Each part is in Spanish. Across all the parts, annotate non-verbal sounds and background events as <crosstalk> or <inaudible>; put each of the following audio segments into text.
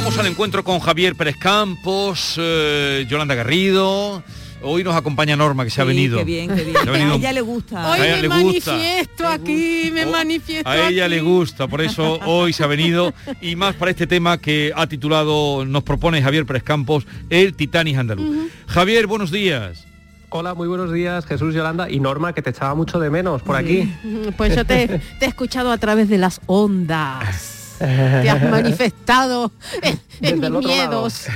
Vamos al encuentro con Javier Pérez Campos, eh, Yolanda Garrido. Hoy nos acompaña Norma, que se ha venido. Qué bien, qué bien. Se ha venido- A ella le gusta. Hoy A ella me le gusta. manifiesto aquí, me manifiesto A ella aquí. le gusta, por eso hoy se ha venido y más para este tema que ha titulado, nos propone Javier Pérez Campos, el Titanic andaluz. Javier, buenos días. Hola, muy buenos días, Jesús Yolanda y Norma, que te echaba mucho de menos por aquí. Pues yo te, te he escuchado a través de las ondas. <laughs> Te has <laughs> manifestado en, mis miedos.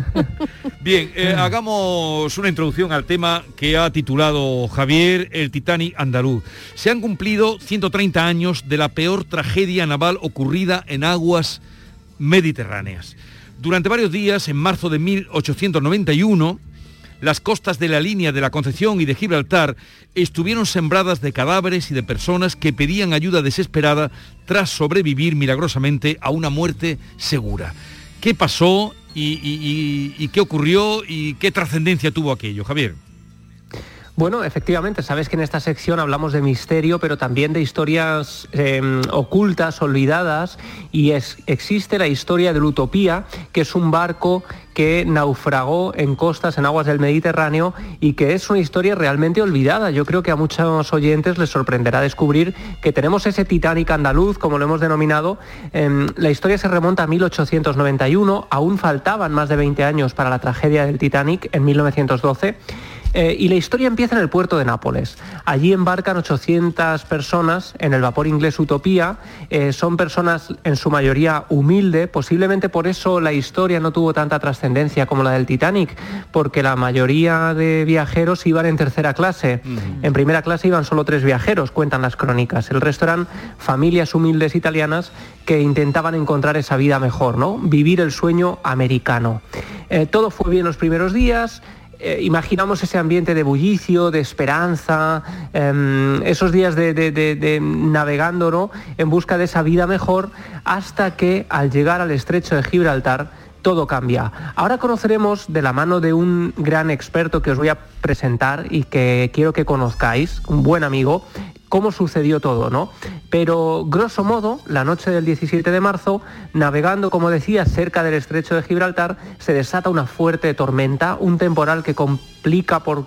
<laughs> Bien, eh, hagamos una introducción al tema que ha titulado Javier, el Titanic andaluz. Se han cumplido 130 años de la peor tragedia naval ocurrida en aguas mediterráneas. Durante varios días, en marzo de 1891, las costas de la línea de la Concepción y de Gibraltar estuvieron sembradas de cadáveres y de personas que pedían ayuda desesperada tras sobrevivir milagrosamente a una muerte segura. ¿Qué pasó y, qué ocurrió y qué trascendencia tuvo aquello, Javier? Bueno, efectivamente, sabes que en esta sección hablamos de misterio, pero también de historias eh, ocultas, olvidadas, y es- existe la historia del Utopía, que es un barco que naufragó en costas, en aguas del Mediterráneo, y que es una historia realmente olvidada. Yo creo que a muchos oyentes les sorprenderá descubrir que tenemos ese Titanic andaluz, como lo hemos denominado. Em, la historia se remonta a 1891, aún faltaban más de 20 años para la tragedia del Titanic en 1912. Eh, y la historia empieza en el puerto de Nápoles. Allí embarcan 800 personas en el vapor inglés Utopía. Eh, son personas en su mayoría humilde. Posiblemente por eso la historia no tuvo tanta trascendencia como la del Titanic, porque la mayoría de viajeros iban en tercera clase. En primera clase iban solo tres viajeros, cuentan las crónicas. El resto eran familias humildes italianas que intentaban encontrar esa vida mejor, ¿no? Vivir el sueño americano. Eh, todo fue bien los primeros días. Eh, imaginamos ese ambiente de bullicio, de esperanza, em, esos días de, de- navegando en busca de esa vida mejor, hasta que al llegar al estrecho de Gibraltar todo cambia. Ahora conoceremos de la mano de un gran experto que os voy a presentar y que quiero que conozcáis, un buen amigo, cómo sucedió todo, ¿no? Pero grosso modo, la noche del 17 de marzo, navegando, como decía, cerca del estrecho de Gibraltar, se desata una fuerte tormenta, un temporal que complica por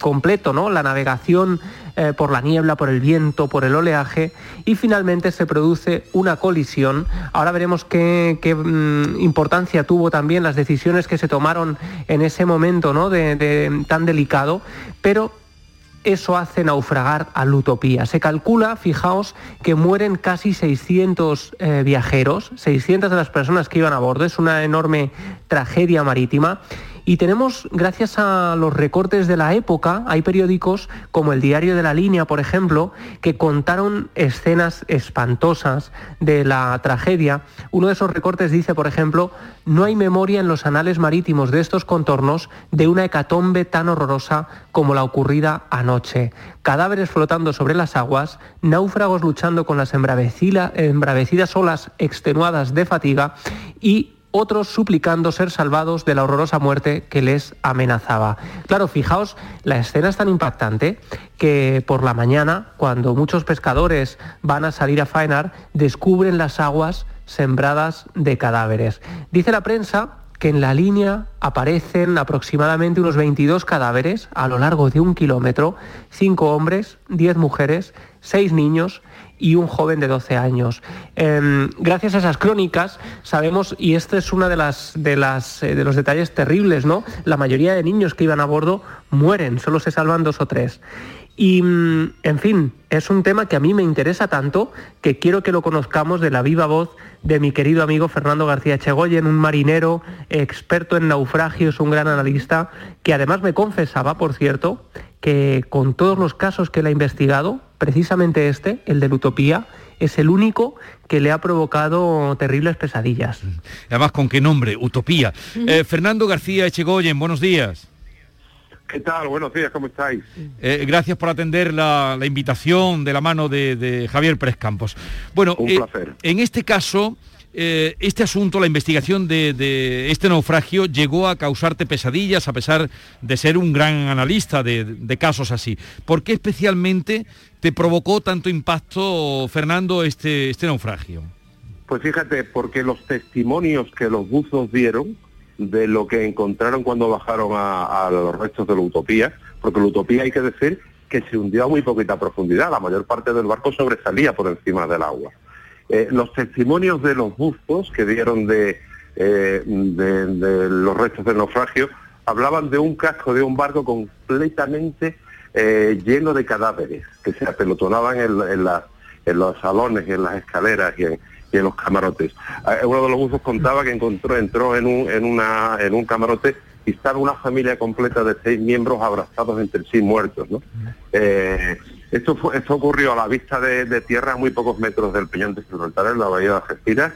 completo, ¿no? La navegación eh, por la niebla, por el viento, por el oleaje y finalmente se produce una colisión. Ahora veremos qué, mm, importancia tuvo también las decisiones que se tomaron en ese momento, ¿no? de- tan delicado, pero eso hace naufragar a la utopía. Se calcula, fijaos, que mueren casi 600 eh, viajeros, 600 de las personas que iban a bordo. Es una enorme tragedia marítima. Y tenemos, gracias a los recortes de la época, hay periódicos como el Diario de la Línea, por ejemplo, que contaron escenas espantosas de la tragedia. Uno de esos recortes dice, por ejemplo, no hay memoria en los anales marítimos de estos contornos de una hecatombe tan horrorosa como la ocurrida anoche. Cadáveres flotando sobre las aguas, náufragos luchando con las embravecidas olas extenuadas de fatiga y otros suplicando ser salvados de la horrorosa muerte que les amenazaba. Claro, fijaos, la escena es tan impactante que por la mañana, cuando muchos pescadores van a salir a faenar, descubren las aguas sembradas de cadáveres. Dice la prensa que en la línea aparecen aproximadamente unos 22 cadáveres a lo largo de un kilómetro, 5 hombres, 10 mujeres, 6 niños y un joven de 12 años. Em, gracias a esas crónicas sabemos, y este es uno de, las, de, las, eh, de los detalles terribles, ¿no? La mayoría de niños que iban a bordo mueren, solo se salvan dos o tres. Y, mm, en fin, es un tema que a mí me interesa tanto que quiero que lo conozcamos de la viva voz de mi querido amigo Fernando García Chegoyen, un marinero experto en naufragios, un gran analista, que además me confesaba, por cierto, que con todos los casos que él ha investigado, precisamente este, el de la Utopía, es el único que le ha provocado terribles pesadillas. Además, ¿con qué nombre? Utopía. Eh, Fernando García Echegoyen, buenos días. ¿Qué tal? Buenos días, ¿cómo estáis? Eh, gracias por atender la, invitación de la mano de, Javier Pérez Campos. Bueno, Un placer. en este caso, eh, este asunto, la investigación de, este naufragio llegó a causarte pesadillas a pesar de ser un gran analista de, casos así. ¿Por qué especialmente te provocó tanto impacto, Fernando, este, este naufragio? Pues fíjate, porque los testimonios que los buzos dieron de lo que encontraron cuando bajaron a, los restos de la Utopía, porque la Utopía hay que decir que se hundió a muy poquita profundidad, la mayor parte del barco sobresalía por encima del agua. Eh, los testimonios de los buzos que dieron eh, de, de, los restos del naufragio hablaban de un casco de un barco completamente eh, lleno de cadáveres que se apelotonaban en, en, los salones y en las escaleras y en, los camarotes. Uno de los buzos contaba que encontró, entró en un, en, una, en un camarote y estaba una familia completa de seis miembros abrazados entre sí muertos. ¿no? Esto, esto ocurrió a la vista de, tierra a muy pocos metros del Peñón de Gibraltar, en la bahía de Algeciras,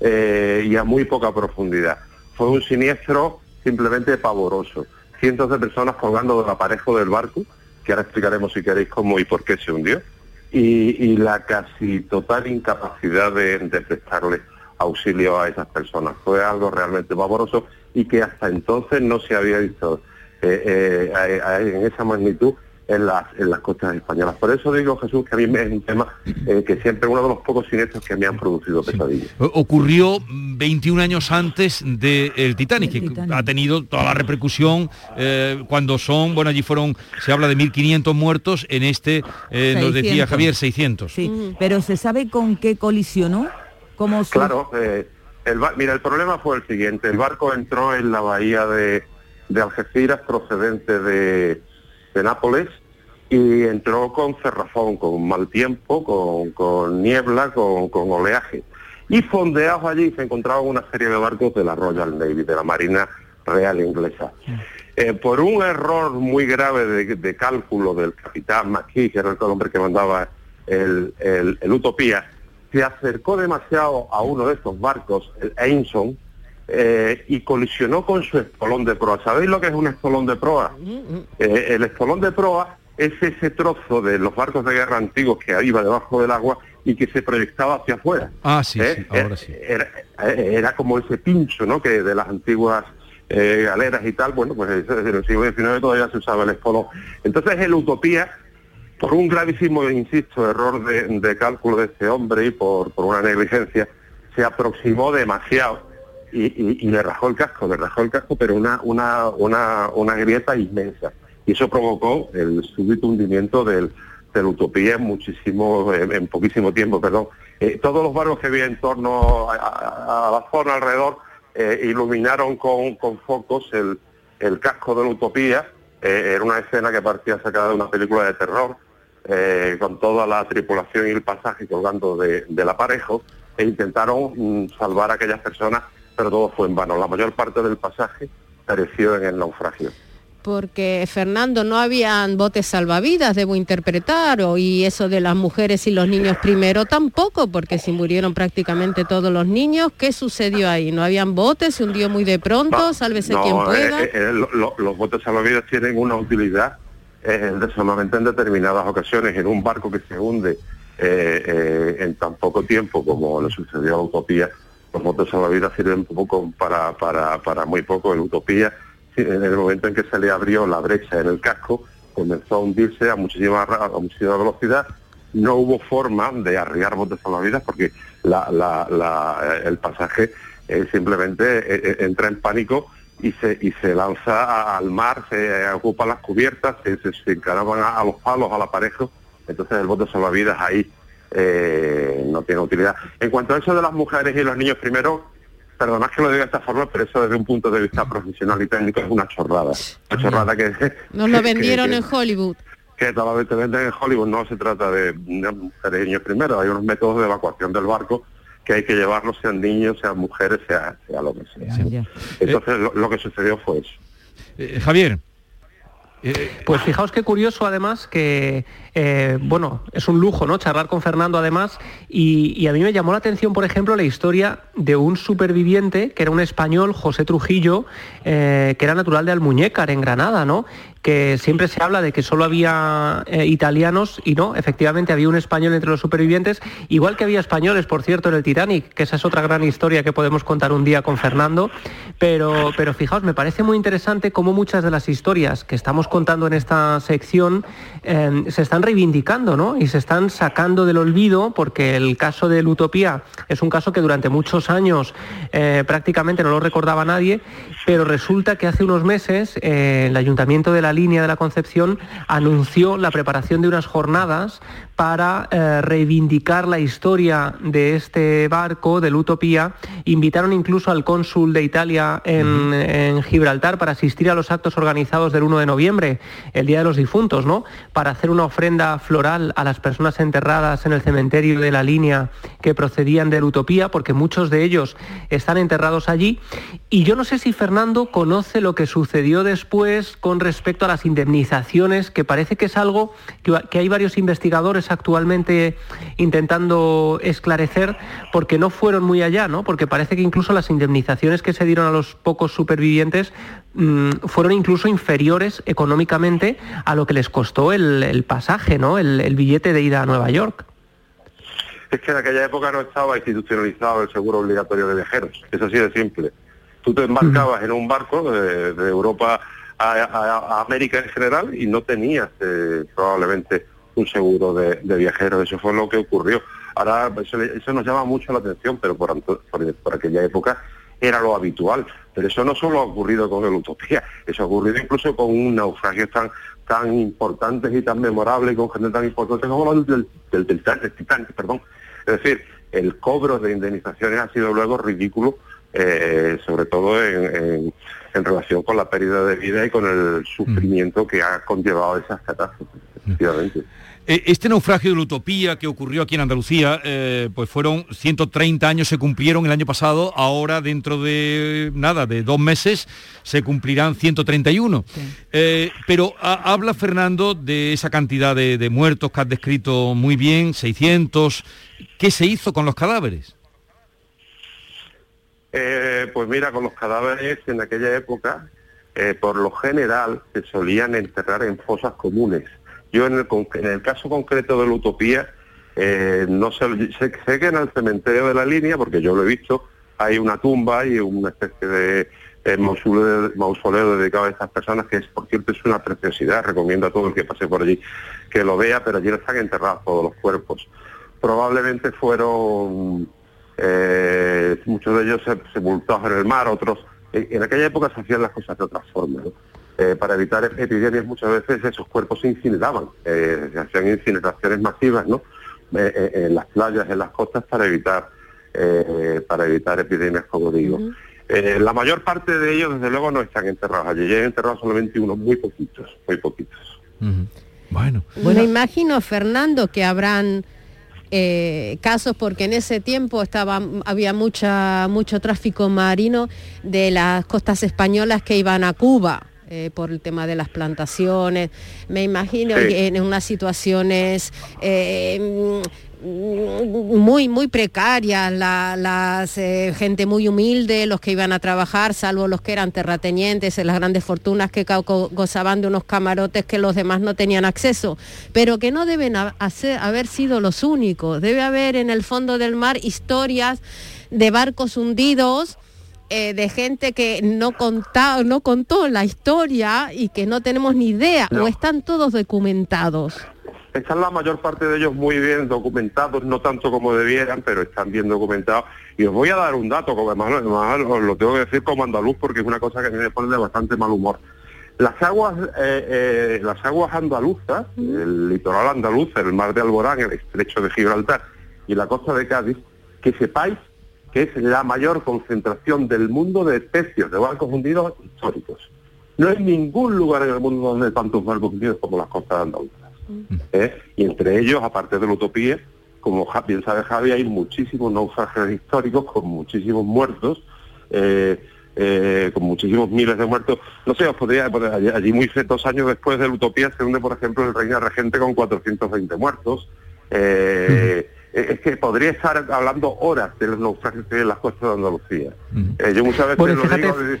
eh, y a muy poca profundidad. Fue un siniestro simplemente pavoroso. Cientos de personas colgando del aparejo del barco, que ahora explicaremos si queréis cómo y por qué se hundió, y, la casi total incapacidad de, prestarle auxilio a esas personas. Fue algo realmente pavoroso y que hasta entonces no se había visto eh, eh, en esa magnitud en las, en las costas españolas. Por eso digo, Jesús, que a mí es un tema eh, que siempre uno de los pocos siniestros que me han producido pesadillas. Ocurrió 21 años antes del Titanic, que ha tenido toda la repercusión eh, cuando son, bueno, allí fueron, se habla de 1.500 muertos, en este, eh, nos decía Javier, 600. Sí, pero ¿se sabe con qué colisionó? ¿Cómo Claro, el, mira, el problema fue el siguiente, el barco entró en la bahía de, de Algeciras procedente de de Nápoles y entró con cerrazón, con mal tiempo, con, niebla, con, oleaje. Y fondeados allí se encontraban una serie de barcos de la Royal Navy, de la Marina Real Inglesa. Eh, por un error muy grave de, cálculo del capitán McKee, que era el hombre que mandaba el, Utopía, se acercó demasiado a uno de estos barcos, el Ainson, eh, y colisionó con su espolón de proa. ¿Sabéis lo que es un espolón de proa? Eh, el espolón de proa es ese trozo de los barcos de guerra antiguos que iba debajo del agua y que se proyectaba hacia afuera. Ah, sí, ¿Eh? ahora sí. Era, como ese pincho, ¿no? Que de las antiguas galeras y tal, bueno, pues en el siglo XIX todavía se usaba el espolón. Entonces el Utopía, por un gravísimo, insisto, error de, cálculo de este hombre y por, por una negligencia, se aproximó demasiado y, le rajó el casco, le rajó el casco, pero una, una, una, una grieta inmensa. Y eso provocó el súbito hundimiento del, del Utopía en muchísimo, en, poquísimo tiempo, perdón. Eh, todos los barcos que había en torno a, la zona alrededor eh, iluminaron con, con focos el, el, casco de la Utopía. Eh, era una escena que parecía sacada de una película de terror, con toda la tripulación y el pasaje colgando de, del aparejo, e intentaron mm, salvar a aquellas personas pero todo fue en vano. La mayor parte del pasaje pereció en el naufragio. Porque, Fernando, no habían botes salvavidas, debo interpretar, o, y eso de las mujeres y los niños primero tampoco, porque si murieron prácticamente todos los niños, ¿qué sucedió ahí? ¿No habían botes? ¿Se hundió muy de pronto? Sálvese quien pueda. Eh, eh, los botes salvavidas tienen una utilidad eh, solamente en determinadas ocasiones. En un barco que se hunde en tan poco tiempo como le sucedió a la Utopía, los botes salvavidas sirven poco para, para, para muy poco en Utopía. En el momento en que se le abrió la brecha en el casco, comenzó a hundirse a muchísima, muchísima velocidad. No hubo forma de arriar botes salvavidas porque el pasaje eh, simplemente eh, eh, entra en pánico y se, y se lanza al mar, se ocupa las cubiertas, se, se, encaraban a, a, los palos, al aparejo. Entonces el bote salvavidas ahí eh, no tiene utilidad. En cuanto a eso de las mujeres y los niños primero, perdonad que lo diga de esta forma, pero eso desde un punto de vista profesional y técnico es una chorrada. Una chorrada que... <laughs> Nos lo vendieron en Hollywood. Que tal vez te venden en Hollywood, no se trata de mujeres y niños primero, hay unos métodos de evacuación del barco que hay que llevarlos, sean niños, sean mujeres, sea, sea lo que sea. Entonces lo, que sucedió fue eso. Eh, Javier, Pues fijaos qué curioso además que, eh, bueno, es un lujo, ¿no? Charlar con Fernando además y, a mí me llamó la atención, por ejemplo, la historia de un superviviente que era un español, José Trujillo, eh, que era natural de Almuñécar, en Granada, ¿no? que siempre se habla de que solo había eh, italianos y no, efectivamente había un español entre los supervivientes, igual que había españoles, por cierto, en el Titanic, que esa es otra gran historia que podemos contar un día con Fernando, pero, pero fijaos, me parece muy interesante cómo muchas de las historias que estamos contando en esta sección se están reivindicando ¿no? y se están sacando del olvido, porque el caso de la Utopía es un caso que durante muchos años eh, prácticamente no lo recordaba nadie, pero resulta que hace unos meses el Ayuntamiento de la línea de la Concepción anunció la preparación de unas jornadas para eh, reivindicar la historia de este barco, de la Utopía. Invitaron incluso al cónsul de Italia en, en, Gibraltar para asistir a los actos organizados del 1 de noviembre, el Día de los Difuntos, ¿no? Para hacer una ofrenda floral a las personas enterradas en el cementerio de la línea que procedían de Utopía, porque muchos de ellos están enterrados allí. Y yo no sé si Fernando conoce lo que sucedió después con respecto a las indemnizaciones, que parece que es algo que, hay varios investigadores actualmente intentando esclarecer, porque no fueron muy allá, ¿no? Porque parece que incluso las indemnizaciones que se dieron a los pocos supervivientes mm, fueron incluso inferiores económicamente a lo que les costó el, pasaje, ¿no? El, billete de ida a Nueva York. Es que en aquella época no estaba institucionalizado el seguro obligatorio de viajeros. Es así de simple. Tú te embarcabas en un barco de Europa a, América en general y no tenías eh, probablemente un seguro de, viajeros. Eso fue lo que ocurrió. Ahora eso, nos llama mucho la atención, pero por, por, aquella época era lo habitual. Pero eso no solo ha ocurrido con el Utopía, eso ha ocurrido incluso con un naufragio tan tan importantes y tan memorables con gente tan importante como los del, del, Titanic, perdón. Es decir, el cobro de indemnizaciones ha sido luego ridículo, eh, sobre todo en, en relación con la pérdida de vida y con el sufrimiento que ha conllevado esas catástrofes, efectivamente. Eh, este naufragio de la utopía que ocurrió aquí en Andalucía, eh, pues fueron 130 años, se cumplieron el año pasado, ahora dentro de nada, de dos meses, se cumplirán 131. Eh, pero habla Fernando de esa cantidad de, de muertos que has descrito muy bien, 600. ¿Qué se hizo con los cadáveres? Eh, pues mira, con los cadáveres en aquella época, eh, por lo general, se solían enterrar en fosas comunes. Yo en el, en el caso concreto de la utopía, eh, no sé, sé, que en el cementerio de la línea, porque yo lo he visto, hay una tumba y una especie de mausoleo, dedicado a estas personas, que es, por cierto es una preciosidad, recomiendo a todo el que pase por allí que lo vea, pero allí no están enterrados todos los cuerpos. Probablemente fueron eh, muchos de ellos se sepultados en el mar, otros... En, aquella época se hacían las cosas de otra forma. Eh, para evitar epidemias muchas veces esos cuerpos se incineraban, eh, se hacían incineraciones masivas ¿no? en las playas, en las costas para evitar para evitar epidemias, como digo. la mayor parte de ellos, desde luego, no están enterrados allí. Llegan enterrados solamente unos muy poquitos, muy poquitos. Bueno. Bueno, imagino, Fernando, que habrán eh, casos porque en ese tiempo estaba, había mucha, mucho tráfico marino de las costas españolas que iban a Cuba. Eh, por el tema de las plantaciones. Me imagino que en unas situaciones eh, muy, muy precarias, la, eh, gente muy humilde, los que iban a trabajar, salvo los que eran terratenientes, las grandes fortunas que gozaban de unos camarotes que los demás no tenían acceso, pero que no deben haber sido los únicos. Debe haber en el fondo del mar historias de barcos hundidos. Eh, de gente que no, contó, no contó la historia y que no tenemos ni idea, o están todos documentados. Están la mayor parte de ellos muy bien documentados, no tanto como debieran, pero están bien documentados. Y os voy a dar un dato, como además, os lo tengo que decir como andaluz, porque es una cosa que a mí me pone de bastante mal humor. Las aguas, eh, eh, las aguas andaluzas, el litoral andaluz, el mar de Alborán, el estrecho de Gibraltar y la costa de Cádiz, que sepáis que es la mayor concentración del mundo de especies de barcos hundidos históricos. No hay ningún lugar en el mundo donde hay tantos barcos hundidos como las costas andaluzas. ¿eh? Y entre ellos, aparte de la utopía, como bien sabe Javi, hay muchísimos naufragios históricos con muchísimos muertos. Eh, eh, con muchísimos miles de muertos. No sé, os podría poner allí, allí muy dos años después de la utopía se hunde, por ejemplo, el Reina Regente con 420 muertos. Eh, Es que podría estar hablando horas de los naufragios en las costas de Andalucía. Eh, yo muchas veces Bueno, lo fíjate- digo... eh,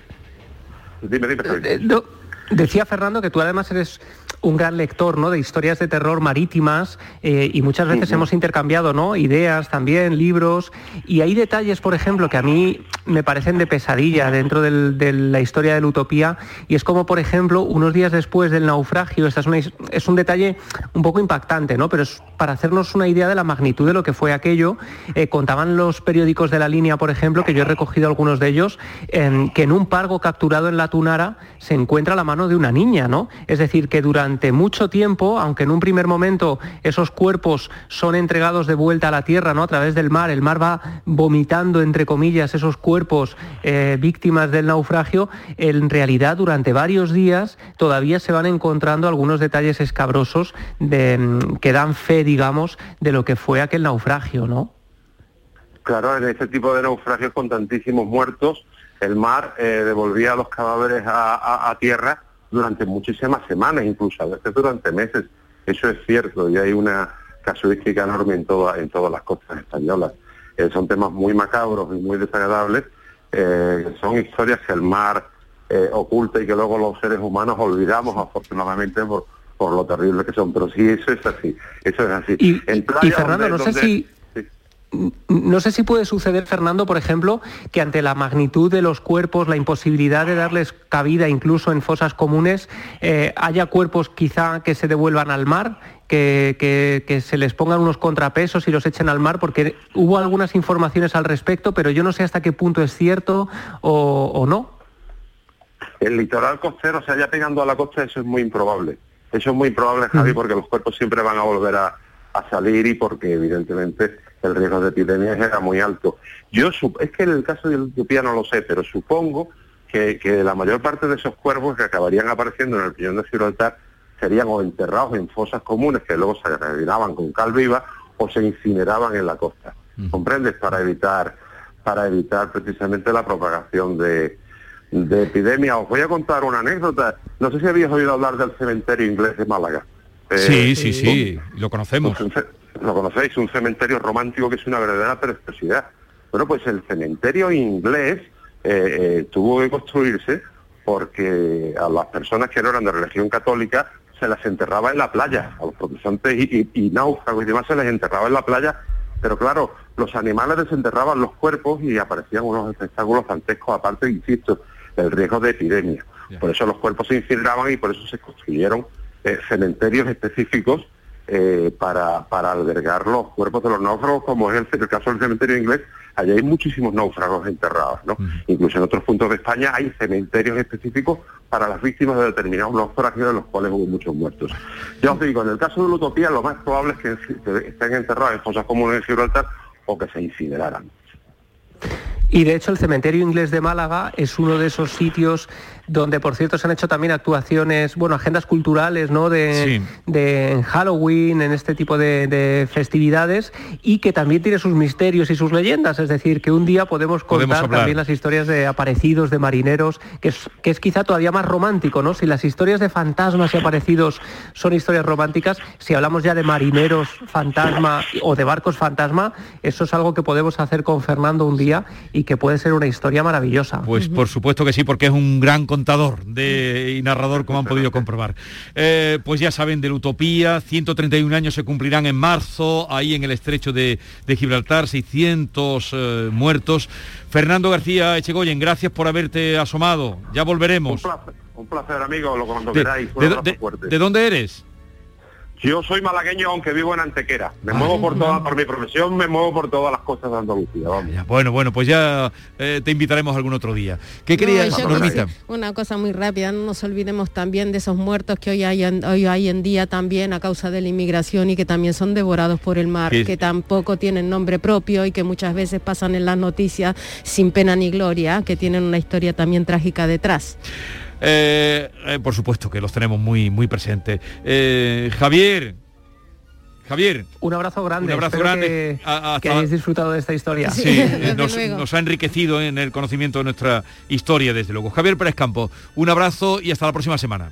Dime, dime. Eh, no, decía Fernando que tú además eres un gran lector ¿no? de historias de terror marítimas eh, y muchas veces hemos intercambiado ¿no? ideas también, libros, y hay detalles, por ejemplo, que a mí me parecen de pesadilla dentro del- de la historia de la utopía, y es como, por ejemplo, unos días después del naufragio, esta es, una es un detalle un poco impactante, ¿no? pero es para hacernos una idea de la magnitud de lo que fue aquello. Eh, contaban los periódicos de la línea, por ejemplo, que yo he recogido algunos de ellos, que en un pargo capturado en la Tunara se encuentra la mano de una niña, ¿no? Es decir, que durante mucho tiempo, aunque en un primer momento esos cuerpos son entregados de vuelta a la tierra, ¿no? A través del mar, el mar va vomitando, entre comillas, esos cuerpos eh, víctimas del naufragio, en realidad durante varios días todavía se van encontrando algunos detalles escabrosos de, mm, que dan fe, digamos, de lo que fue aquel naufragio, ¿no? Claro, en este tipo de naufragios con tantísimos muertos, el mar eh, devolvía los cadáveres a, tierra durante muchísimas semanas, incluso a veces durante meses. Eso es cierto y hay una casuística enorme en, toda- en todas las costas españolas. Eh, son temas muy macabros y muy desagradables. eh, son historias que el mar eh, oculta y que luego los seres humanos olvidamos, afortunadamente, por, por lo terrible que son. Pero sí, eso es así. Eso es así. Y- En y playas Fernando, donde- no sé donde- si-. No sé si puede suceder, Fernando, por ejemplo, que ante la magnitud de los cuerpos, la imposibilidad de darles cabida incluso en fosas comunes, eh, haya cuerpos quizá que se devuelvan al mar, que, que- que se les pongan unos contrapesos y los echen al mar, porque hubo algunas informaciones al respecto, pero yo no sé hasta qué punto es cierto o, o no. el litoral costero se haya pegando a la costa, eso es muy improbable. Eso es muy improbable, Javi, porque los cuerpos siempre van a volver a, a salir y porque evidentemente el riesgo de epidemias era muy alto. Yo es que en el caso de la no lo sé, pero supongo que, que la mayor parte de esos cuerpos que acabarían apareciendo en el piñón de Gibraltar serían o enterrados en fosas comunes que luego se rellenaban con cal viva o se incineraban en la costa. ¿Comprendes? Para evitar, para evitar precisamente la propagación de, de epidemia. Os voy a contar una anécdota. No sé si habéis oído hablar del cementerio inglés de Málaga. Eh, Sí, sí, sí, lo conocemos. ce- Lo conocéis, un cementerio romántico que es una verdadera preciosidad. Bueno, pues el cementerio inglés eh, eh, tuvo que construirse porque a las personas que no eran de religión católica se las enterraba en la playa, a los protestantes y, y- y náufragos y demás se les enterraba en la playa, pero claro, los animales desenterraban los cuerpos y aparecían unos espectáculos dantescos, aparte, insisto, el riesgo de epidemia. Por eso los cuerpos se incineraban y por eso se construyeron eh, cementerios específicos eh, para, para albergar los cuerpos de los náufragos, como es el, el caso del cementerio inglés, allí hay muchísimos náufragos enterrados, ¿no? Incluso en otros puntos de España hay cementerios específicos para las víctimas de determinados naufragios, en los cuales hubo muchos muertos. Ya os digo, en el caso de la utopía, lo más probable es que, estén enterrados en fosas comunes en Gibraltar o que se incineraran. Y de hecho el cementerio inglés de Málaga es uno de esos sitios donde por cierto se han hecho también actuaciones, bueno, agendas culturales, ¿no? De, Sí. de en Halloween, en este tipo de, de festividades, y que también tiene sus misterios y sus leyendas. Es decir, que un día podemos contar también las historias de aparecidos, de marineros, que es, que es quizá todavía más romántico, ¿no? Si las historias de fantasmas y aparecidos son historias románticas, si hablamos ya de marineros fantasma o de barcos fantasma, eso es algo que podemos hacer con Fernando un día y que puede ser una historia maravillosa. Pues por supuesto que sí, porque es un gran contador de, y narrador, como han podido comprobar. Eh, pues ya saben, de la utopía, 131 años se cumplirán en marzo, ahí en el estrecho de, de Gibraltar, 600 eh, muertos. Fernando García Echegoyen, gracias por haberte asomado. Ya Un volveremos. placer, un placer amigo, lo cuando De, queráis. Un de dónde eres? Yo soy malagueño, aunque vivo en Antequera. Me Ah. muevo por todas, por mi profesión, me muevo por todas las costas de Andalucía. Vamos. Ya, Bueno, bueno, pues ya eh, te invitaremos algún otro día. ¿Qué querías, No, yo Normita? quisi- Una cosa muy rápida, no nos olvidemos también de esos muertos que hoy hay en, hoy hay en día también a causa de la inmigración y que también son devorados por el mar, Que- que tampoco tienen nombre propio y que muchas veces pasan en las noticias sin pena ni gloria, que tienen una historia también trágica detrás. Eh, eh, por supuesto que los tenemos muy, muy presentes. Eh, Javier, Javier. Un abrazo grande. Un abrazo Espero grande. Que, que hayáis disfrutado de esta historia. Sí, nos, nos, ha enriquecido en el conocimiento de nuestra historia, desde luego. Javier Pérez Campo, un abrazo y hasta la próxima semana.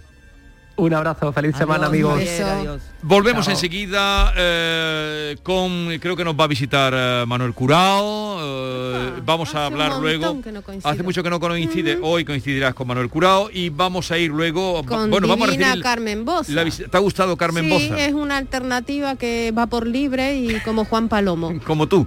Un abrazo, feliz semana amigos. Adiós. Volvemos Chao. enseguida eh, con, creo que nos va a visitar eh, Manuel Curao, eh, ah, vamos a hablar luego, no hace mucho que no coincide, uh -huh. hoy coincidirás con Manuel Curao y vamos a ir luego, con bueno, vamos a recibir Carmen Boza. La, ¿Te ha gustado Carmen sí, Boza? es una alternativa que va por libre y como Juan Palomo. <laughs> como tú.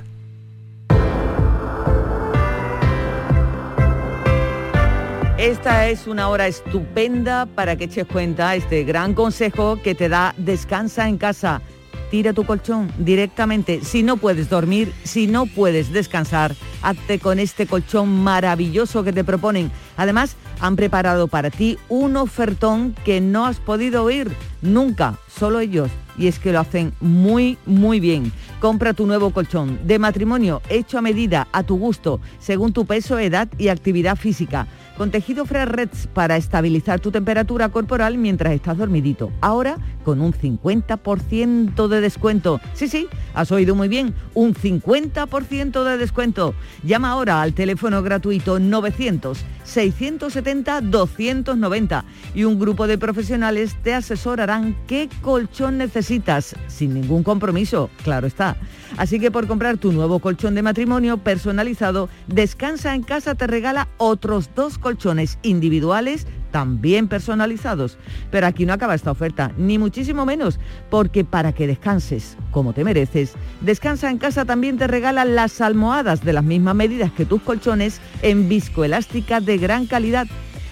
Esta es una hora estupenda para que eches cuenta este gran consejo que te da Descansa en casa. Tira tu colchón directamente. Si no puedes dormir, si no puedes descansar, hazte con este colchón maravilloso que te proponen. Además, han preparado para ti un ofertón que no has podido oír nunca, solo ellos. Y es que lo hacen muy, muy bien. Compra tu nuevo colchón de matrimonio hecho a medida, a tu gusto, según tu peso, edad y actividad física con tejido Fresh para estabilizar tu temperatura corporal mientras estás dormidito. Ahora con un 50% de descuento. Sí, sí, has oído muy bien, un 50% de descuento. Llama ahora al teléfono gratuito 900 670 290 y un grupo de profesionales te asesorarán qué colchón necesitas sin ningún compromiso, claro está. Así que por comprar tu nuevo colchón de matrimonio personalizado, Descansa en casa te regala otros dos colchones individuales también personalizados. Pero aquí no acaba esta oferta, ni muchísimo menos, porque para que descanses como te mereces, Descansa en casa también te regala las almohadas de las mismas medidas que tus colchones en viscoelástica de gran calidad.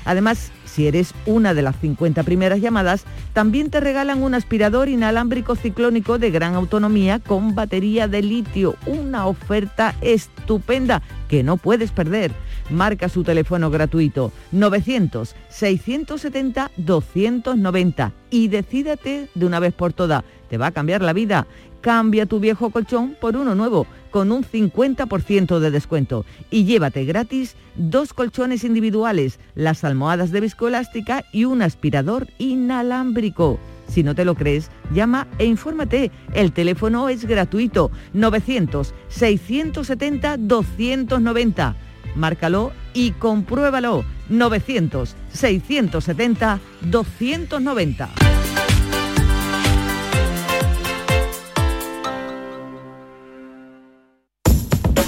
Además, si eres una de las 50 primeras llamadas, también te regalan un aspirador inalámbrico ciclónico de gran autonomía con batería de litio. Una oferta estupenda que no puedes perder. Marca su teléfono gratuito 900-670-290 y decídate de una vez por todas. Te va a cambiar la vida. Cambia tu viejo colchón por uno nuevo con un 50% de descuento y llévate gratis dos colchones individuales, las almohadas de viscoelástica y un aspirador inalámbrico. Si no te lo crees, llama e infórmate. El teléfono es gratuito 900-670-290. Márcalo y compruébalo 900-670-290.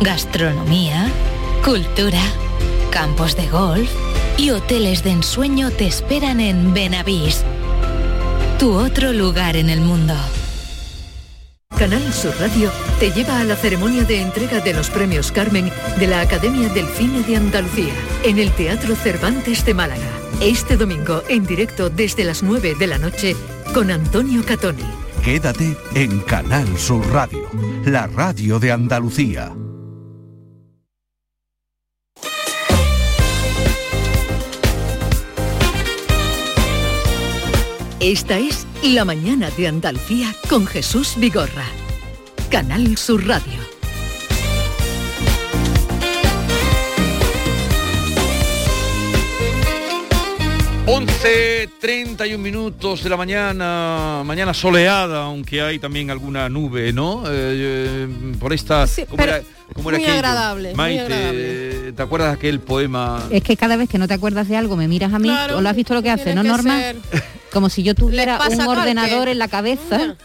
gastronomía, cultura, campos de golf y hoteles de ensueño te esperan en Benavís. Tu otro lugar en el mundo. Canal Sur Radio te lleva a la ceremonia de entrega de los premios Carmen de la Academia del Cine de Andalucía en el Teatro Cervantes de Málaga. Este domingo en directo desde las 9 de la noche con Antonio Catoni. Quédate en Canal Sur Radio, la radio de Andalucía. Esta es La Mañana de Andalucía con Jesús Vigorra. Canal Sur Radio. Once, 31 minutos de la mañana, mañana soleada, aunque hay también alguna nube, ¿no? Eh, eh, por esta... ¿cómo pero era, cómo era muy aquello? agradable, muy Maite, agradable. ¿te acuerdas de aquel poema? Es que cada vez que no te acuerdas de algo me miras a mí Claro, o lo has visto lo que hace, ¿no, Norma? Como si yo tuviera un ordenador en la cabeza.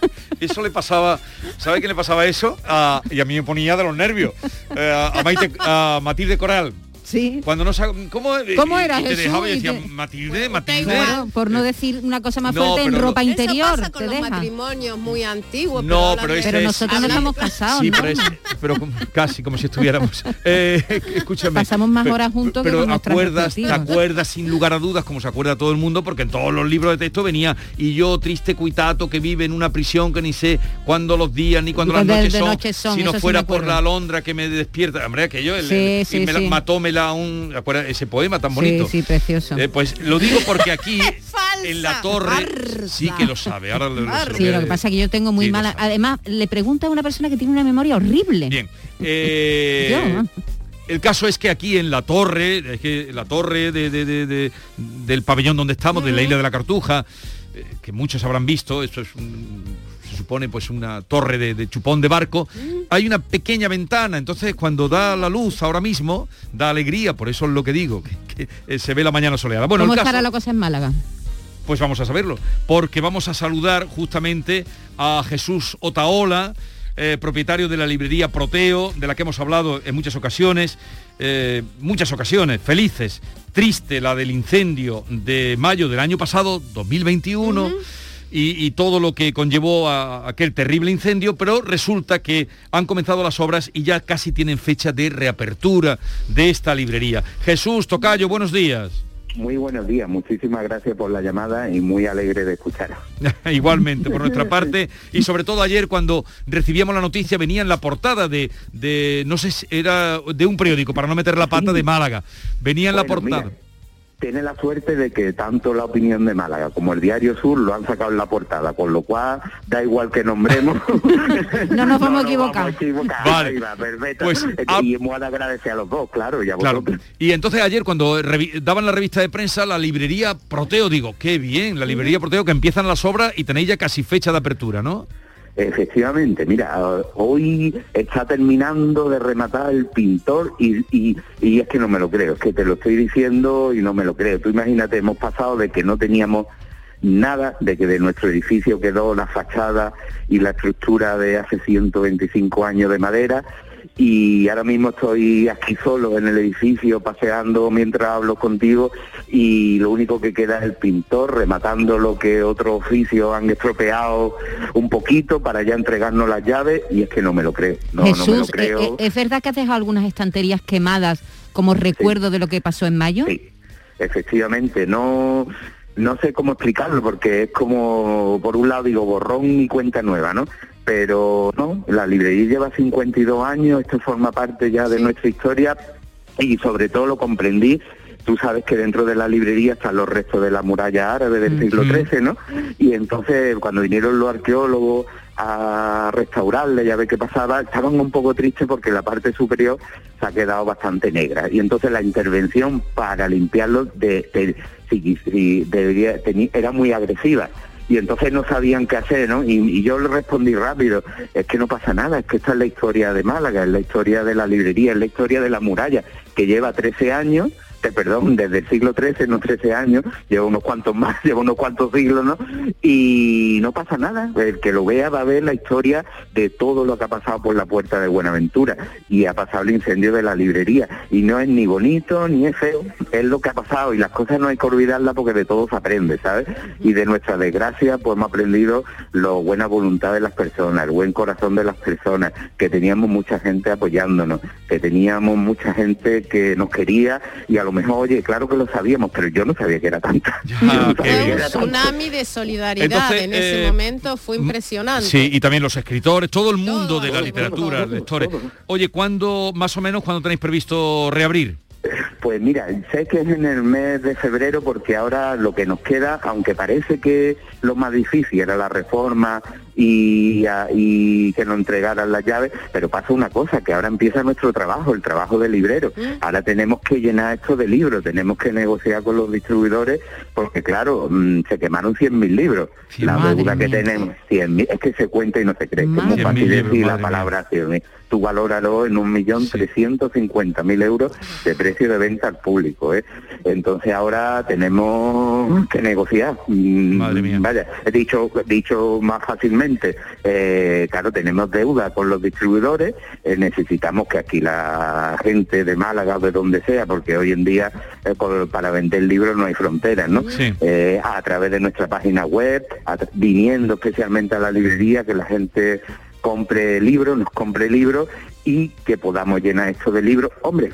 Eso le pasaba, ¿sabe qué le pasaba eso? A- y a mí me ponía de los nervios. Eh, a, a Maite- a Matilde Coral. Sí. Cuando no ¿Cómo, ¿Cómo y- era, y te dejaba y decía, te- Matilde, Matilde. Por no decir una cosa más No, fuerte en ropa lo- interior. Eso pasa con te los deja. matrimonios muy antiguos. No, pero este nosotros no estamos casados, Sí, ¿no? pero, es- pero como- casi como si estuviéramos. Eh, <laughs> escúchame. Pasamos más horas juntos que Pero acuerdas, te acuerdas sin lugar a dudas, como se acuerda todo el mundo, porque en todos los libros de texto venía y yo triste cuitato que vive en una prisión que ni sé cuándo los días ni cuándo las noches de son, noches son, si no fuera por la alondra que me despierta. Hombre, aquello, el, Sí, el- sí, y me un, ese poema tan bonito. Sí, sí, precioso. Eh, pues lo digo porque aquí <laughs> en la torre sí que lo sabe. Ahora lo, lo Sí, lo que pasa es que yo tengo muy Sí, mala. Además, le pregunta a una persona que tiene una memoria horrible. Bien. Eh, el caso es que aquí en la torre, es que la torre de- de- de- de- del pabellón donde estamos, de la isla de la Cartuja, eh, que muchos habrán visto, esto es un- supone pues una torre de, de chupón de barco, hay una pequeña ventana, entonces cuando da la luz ahora mismo, da alegría, por eso es lo que digo, que, que, eh, se ve la mañana soleada. Bueno, ¿Cómo el estará caso- la cosa en Málaga? pues vamos a saberlo, porque vamos a saludar justamente a Jesús Otaola, eh, propietario de la librería Proteo, de la que hemos hablado en muchas ocasiones, eh, muchas ocasiones, felices, triste la del incendio de mayo del año pasado, 2021. Y, y todo lo que conllevó a aquel terrible incendio, pero resulta que han comenzado las obras y ya casi tienen fecha de reapertura de esta librería. Jesús Tocayo, buenos días. Muy buenos días, muchísimas gracias por la llamada y muy alegre de escuchar. <laughs> Igualmente, por nuestra parte, y sobre todo ayer cuando recibíamos la noticia venía en la portada de, de no sé si era de un periódico, para no meter la pata, de Málaga. Venía en la portada. mira, tiene la suerte de que tanto la opinión de Málaga como el Diario Sur lo han sacado en la portada, con lo cual da igual que nombremos. <laughs> No nos vamos a equivocar. equivocar. Vale. Perfecto. Pues, Eh, ah- y hemos de agradecer a los dos, claro, y a Claro. Y entonces ayer cuando daban la revista de prensa, la librería Proteo, digo, qué bien, la librería Proteo que empiezan las obras y tenéis ya casi fecha de apertura, ¿no? Efectivamente, mira, hoy está terminando de rematar el pintor y, y, y es que no me lo creo, es que te lo estoy diciendo y no me lo creo. Tú imagínate, hemos pasado de que no teníamos nada, de que de nuestro edificio quedó la fachada y la estructura de hace 125 años de madera y ahora mismo estoy aquí solo en el edificio paseando mientras hablo contigo y lo único que queda es el pintor rematando lo que otros oficios han estropeado un poquito para ya entregarnos las llaves y es que no me lo creo, no, no me lo Jesús, creo. ¿e- e- ¿es verdad que has dejado algunas estanterías quemadas como recuerdo de lo que pasó en mayo? Efectivamente, no no sé cómo explicarlo porque es como por un lado digo borrón y cuenta nueva, ¿no? Pero no, la librería lleva 52 años, esto forma parte ya de nuestra historia y sobre todo lo comprendí Tú sabes que dentro de la librería están los restos de la muralla árabe del siglo XIII, ¿no? Y entonces cuando vinieron los arqueólogos a restaurarla y a ver qué pasaba, estaban un poco tristes porque la parte superior se ha quedado bastante negra. Y entonces la intervención para limpiarlo de, era muy agresiva. Y entonces no sabían qué hacer, ¿no? Y, yo le respondí rápido, es que no pasa nada, es que esta es la historia de Málaga, es la historia de la librería, es la historia de la muralla, que lleva 13 años, eh, perdón, desde el siglo XIII, no 13 años, lleva unos cuantos más, <laughs> lleva unos cuantos siglos, ¿no? Y no pasa nada, el que lo vea va a ver la historia de todo lo que ha pasado por la puerta de Buenaventura y ha pasado el incendio de la librería y no es ni bonito ni es feo, es lo que ha pasado y las cosas no hay que olvidarlas porque de todo se aprende, ¿sabes? Y de nuestra desgracia pues hemos aprendido la buena voluntad de las personas, el buen corazón de las personas, que teníamos mucha gente apoyándonos, que teníamos mucha gente que nos quería y a lo mejor, oye, claro que lo sabíamos, pero yo no sabía que era tanta. No que un era tanta. tsunami de solidaridad Entonces, en ese eh, momento, fue impresionante. Sí, y también los escritores, todo el mundo de la literatura, lectores. Oye, ¿cuándo, más o menos, cuándo tenéis previsto reabrir? Pues mira, sé que es en el mes de febrero porque ahora lo que nos queda, aunque parece que lo más difícil era la reforma y, a- y que nos entregaran las llaves, pero pasa una cosa, que ahora empieza nuestro trabajo, el trabajo de librero. Ahora tenemos que llenar esto de libros, tenemos que negociar con los distribuidores porque claro, mm, se quemaron 100.000 libros. La deuda que mía. tenemos, 100.000, es que se cuenta y no se cree, que es muy 100.000 fácil libros, decir la madre mía. palabra 100.000. Tú valóralo en un millón trescientos cincuenta mil euros de precio de venta al público. ¿eh? Entonces ahora tenemos que negociar. Madre mía. Vaya, he dicho, dicho más fácilmente, eh, claro, tenemos deuda con los distribuidores, eh, necesitamos que aquí la gente de Málaga o de donde sea, porque hoy en día eh, por- para vender libros no hay fronteras, ¿no? Eh, a través de nuestra página web, a viniendo especialmente a la librería, que la gente compre libros, nos compre libros y que podamos llenar esto de libros. Hombre,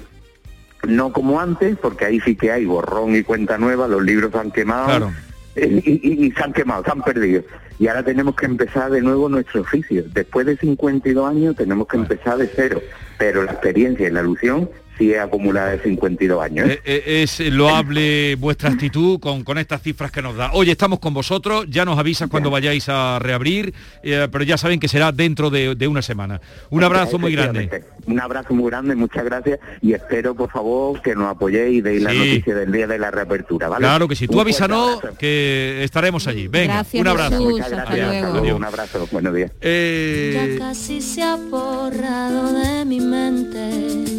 no como antes, porque ahí sí que hay borrón y cuenta nueva, los libros se han quemado Claro. eh, y, y- y se han quemado, se han perdido. Y ahora tenemos que empezar de nuevo nuestro oficio. Después de 52 años tenemos que empezar de cero, pero la experiencia y la ilusión es acumulada de 52 años. ¿eh? Eh, es loable vuestra actitud con, con estas cifras que nos da. Oye, estamos con vosotros, ya nos avisas cuando vayáis a reabrir, eh, pero ya saben que será dentro de, de una semana. Un abrazo muy grande. Un abrazo muy grande, muchas gracias y espero por favor que nos apoyéis y deis la noticia del día de la reapertura, ¿vale? Claro que sí, tú avísanos que estaremos allí. Venga, Gracias, un abrazo. Jesús, Muchas hasta gracias, luego. hasta luego, un abrazo, buenos días. Eh, Ya casi se ha borrado de mi mente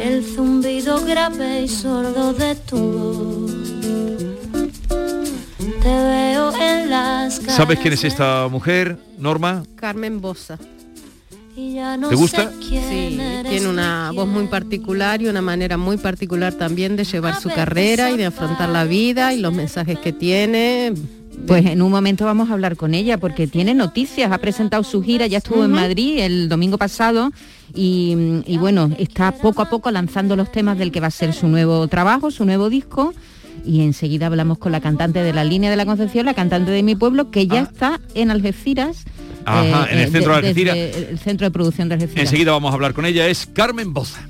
el zumbido grave y sordo de tu voz. Te veo en las ¿Sabes quién es esta mujer, Norma? Carmen Bosa. ¿Te gusta? Sí, tiene una voz muy particular y una manera muy particular también de llevar su carrera y de afrontar la vida y los mensajes que tiene. Pues en un momento vamos a hablar con ella porque tiene noticias, ha presentado su gira, ya estuvo en. Madrid el domingo pasado y, y bueno, está poco a poco lanzando los temas del que va a ser su nuevo trabajo, su nuevo disco y enseguida hablamos con la cantante de la línea de la Concepción, la cantante de mi pueblo, que ya está en Algeciras. Ah. eh, en el centro de Algeciras. El centro de producción de Algeciras. Enseguida vamos a hablar con ella, es Carmen Boza.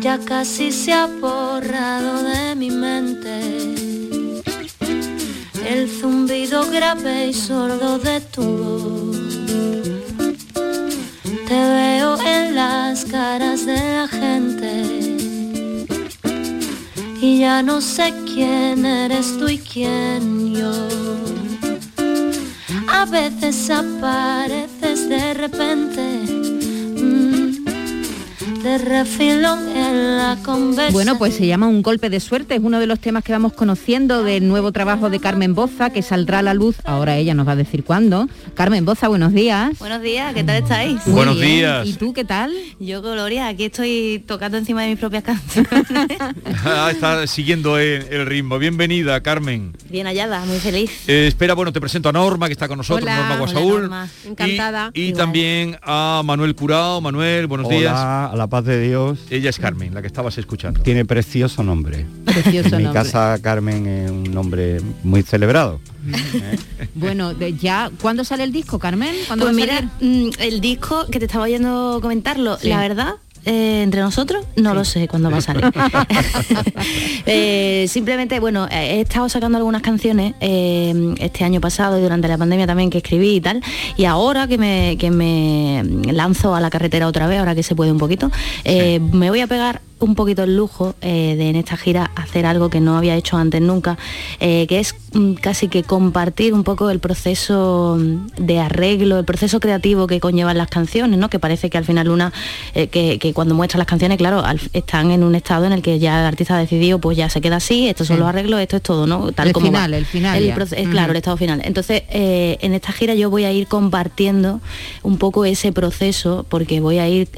Ya casi se ha borrado de mi mente el zumbido grave y sordo de tu voz. Te veo en las caras de la gente y ya no sé quién eres tú y quién yo. A veces apareces de repente. mm, de refilón en la conversación. Bueno, pues se llama Un golpe de suerte, es uno de los temas que vamos conociendo del nuevo trabajo de Carmen Boza, que saldrá a la luz, ahora ella nos va a decir cuándo. Carmen Boza, buenos días. Buenos días, ¿qué tal estáis? Muy Buenos bien. días. ¿Y tú qué tal? Yo, Gloria, aquí estoy tocando encima de mis propias canciones. <laughs> Ah, está siguiendo el, el ritmo. Bienvenida, Carmen. Bien hallada, muy feliz. Eh, espera, bueno, te presento a Norma, que está con nosotros, Hola. Norma Hola, Guasaúl. Norma. Y- Encantada. Y, también a Manuel Curao. Manuel, buenos Hola, días. a la paz de Dios. Ella es Carmen, la que estabas escuchando. Tiene precioso nombre. Precioso en mi nombre. casa Carmen es un nombre muy celebrado. <laughs> Bueno, de- ya, ¿cuándo sale el disco, Carmen? ¿Cuándo Pues va a mira, salir? mm, el disco que te estaba oyendo comentarlo, Sí. la verdad, eh, entre nosotros, no lo sé cuándo va a salir. <laughs> <laughs> Eh, simplemente, bueno, eh, he estado sacando algunas canciones eh, este año pasado y durante la pandemia también que escribí y tal. Y ahora que me, que me lanzo a la carretera otra vez, ahora que se puede un poquito, me voy a pegar un poquito el lujo eh, de en esta gira hacer algo que no había hecho antes nunca, eh, que es mm, casi que compartir un poco el proceso de arreglo, el proceso creativo que conllevan las canciones, ¿no? Que parece que al final una, eh, que, que cuando muestra las canciones, claro, al- están en un estado en el que ya el artista ha decidido, pues ya se queda así, estos son Sí. los arreglos, esto es todo, ¿no? Tal El como final, va. el final El ya. proce- Ujú. Claro, el estado final. Entonces, en esta gira yo voy a ir compartiendo un poco ese proceso porque voy a ir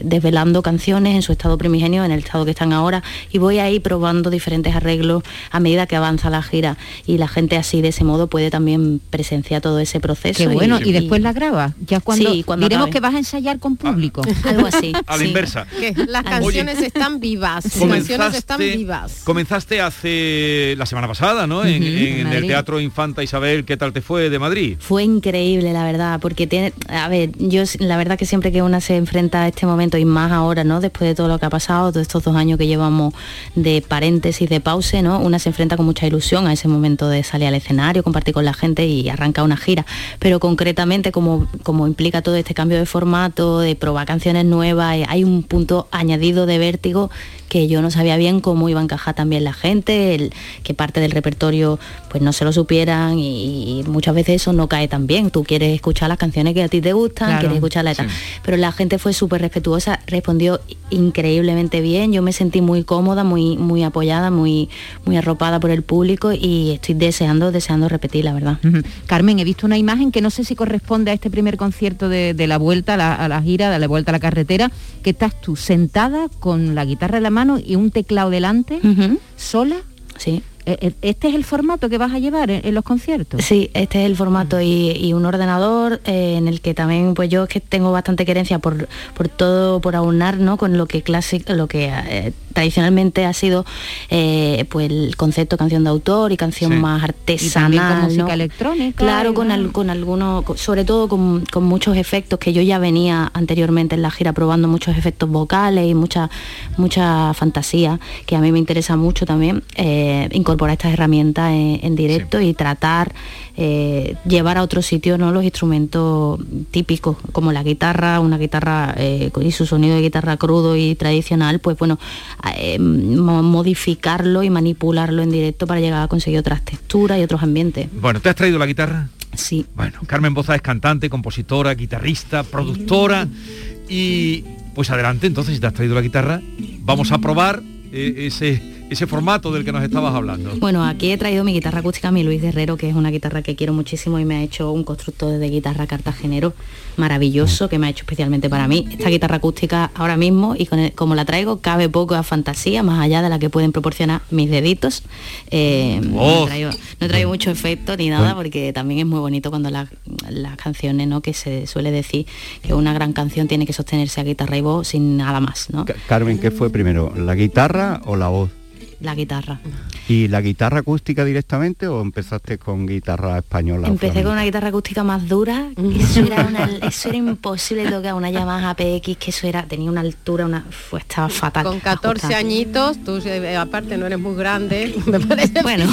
desvelando canciones en su estado primigenio, en el estado que están ahora, y voy a ir probando diferentes arreglos a medida que avanza la gira. Y la gente así, de ese modo, puede también presenciar todo ese proceso. Qué bueno, y, después la grabas. Ya cuando, Sí, cuando diremos acabe. que vas a ensayar con público. Algo así. <laughs> A la inversa. Que las canciones están vivas, las canciones están vivas. Comenzaste hace la semana pasada, ¿no? En, Ujú, en en el. Teatro Infanta Isabel, ¿qué tal te fue de Madrid? Fue increíble, la verdad, porque tiene, a ver, yo la verdad que siempre que una se enfrenta a este momento y más ahora, ¿no? Después de todo lo que ha pasado, todos estos dos años que llevamos de paréntesis, de pause, ¿no? Una se enfrenta con mucha ilusión a ese momento de salir al escenario, compartir con la gente y arrancar una gira. Pero concretamente, como, como implica todo este cambio de formato, de probar canciones nuevas, eh, hay un punto añadido de vértigo que yo no sabía bien cómo iba a encajar también la gente, el, que parte del repertorio pues no se lo supieran y, y muchas veces eso no cae tan bien. Tú quieres escuchar las canciones que a ti te gustan, Claro. quieres escucharlas y tal. Sí. Pero la gente fue súper respetuosa, respondió increíblemente bien. Yo me sentí muy cómoda, muy, muy apoyada, muy, muy arropada por el público y estoy deseando, deseando repetir, la verdad. Carmen, he visto una imagen que no sé si corresponde a este primer concierto de, de la vuelta a la, a la gira, de la vuelta a la carretera, que estás tú sentada con la guitarra en la mano y un teclado delante, sola. Sí. Eh, ¿Este es el formato que vas a llevar en, en los conciertos? Sí, este es el formato y, y un ordenador eh, en el que también pues yo es que tengo bastante querencia por, por todo, por aunar ¿no? con lo que clásico, lo que eh, tradicionalmente ha sido eh, pues el concepto canción de autor y canción Sí. más artesanal. también con música ¿no? electrónica. Claro, y con, al- con algunos, sobre todo con, con muchos efectos que yo ya venía anteriormente en la gira probando muchos efectos vocales y mucha, mucha fantasía, que a mí me interesa mucho también eh, incorporar estas herramientas en, en directo y tratar eh, llevar a otro sitio ¿no? los instrumentos típicos, como la guitarra, una guitarra eh, y su sonido de guitarra crudo y tradicional, pues bueno, eh, mo- modificarlo y manipularlo en directo para llegar a conseguir otras texturas y otros ambientes. Bueno, ¿te has traído la guitarra? Sí. Bueno, Carmen Boza es cantante, compositora, guitarrista, productora y pues adelante, entonces si te has traído la guitarra, vamos a probar eh, ese ese formato del que nos estabas hablando. Bueno, aquí he traído mi guitarra acústica, mi Luis Guerrero, que es una guitarra que quiero muchísimo y me ha hecho un constructor de guitarra cartagenero maravilloso que me ha hecho especialmente para mí. Esta guitarra acústica ahora mismo y con el- como la traigo cabe poco a fantasía, más allá de la que pueden proporcionar mis deditos. Eh, no, Oh. he traído, no he traído mucho efecto ni nada porque también es muy bonito cuando la- las canciones, ¿no? Que se suele decir que una gran canción tiene que sostenerse a guitarra y voz sin nada más, ¿no? Ca- Carmen, ¿qué fue primero, la guitarra o la voz? La guitarra. ¿Y la guitarra acústica directamente o empezaste con guitarra española? Empecé con una guitarra acústica más dura, que eso era, una- eso era imposible tocar una Yamaha PX, que eso era, tenía una altura, una, fue, estaba fatal. Con 14 ajustada. añitos, tú eh, aparte no eres muy grande, <laughs> me parece <laughs> Bueno,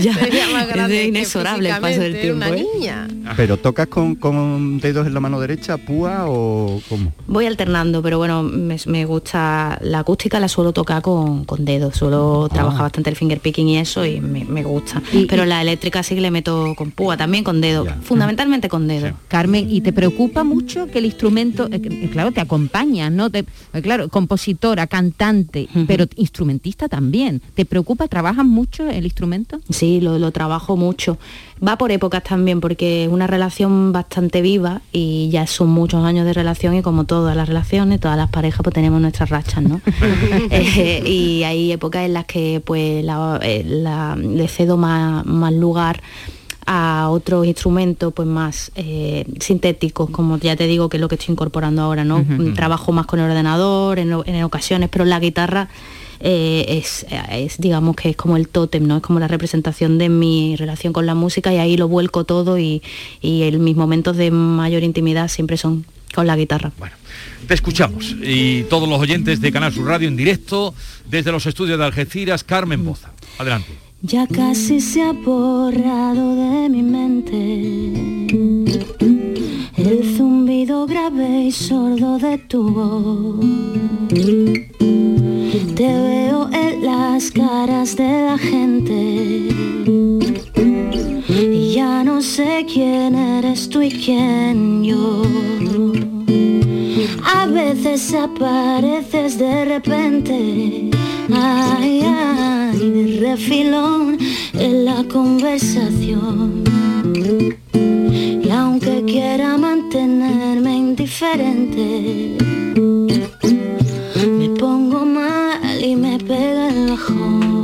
ya más es grande inexorable el paso del una tiempo, ¿eh? niña. ¿Pero tocas con, con dedos en la mano derecha, púa o cómo? Voy alternando, pero bueno, me, me gusta la acústica, la suelo tocar con, con dedos, suelo trabajar bastante el finger picking y eso y me, me gusta. pero la eléctrica sí que le meto con púa, también con dedos, fundamentalmente con dedos. Carmen, ¿y te preocupa mucho que el instrumento, eh, que, claro, te acompaña, ¿no? Te- eh, claro, compositora, cantante, pero instrumentista también. ¿Te preocupa, trabajas mucho el instrumento? Sí, lo, lo trabajo mucho. Va por épocas también, porque es una relación bastante viva y ya son muchos años de relación y como todas las relaciones, todas las parejas, pues tenemos nuestras rachas, ¿no? <laughs> <laughs> Eh, y hay épocas en las que pues la- eh, la- le cedo más, más lugar a otros instrumentos pues más eh, sintéticos como ya te digo que es lo que estoy incorporando ahora no trabajo más con el ordenador en, en ocasiones pero la guitarra eh, es, es, digamos que es como el tótem, ¿no? Es como la representación de mi relación con la música y ahí lo vuelco todo y, y el- mis momentos de mayor intimidad siempre son con la guitarra. Te escuchamos y todos los oyentes de Canal Sur Radio en directo desde los estudios de Algeciras, Carmen Boza. Adelante. Ya casi se ha borrado de mi mente el zumbido grave y sordo de tu voz. Te veo en las caras de la gente y ya no sé quién eres tú y quién yo. A veces apareces de repente, ay, ay, de refilón en la conversación. Y aunque quiera mantenerme indiferente, me pongo mal y me pega el bajón.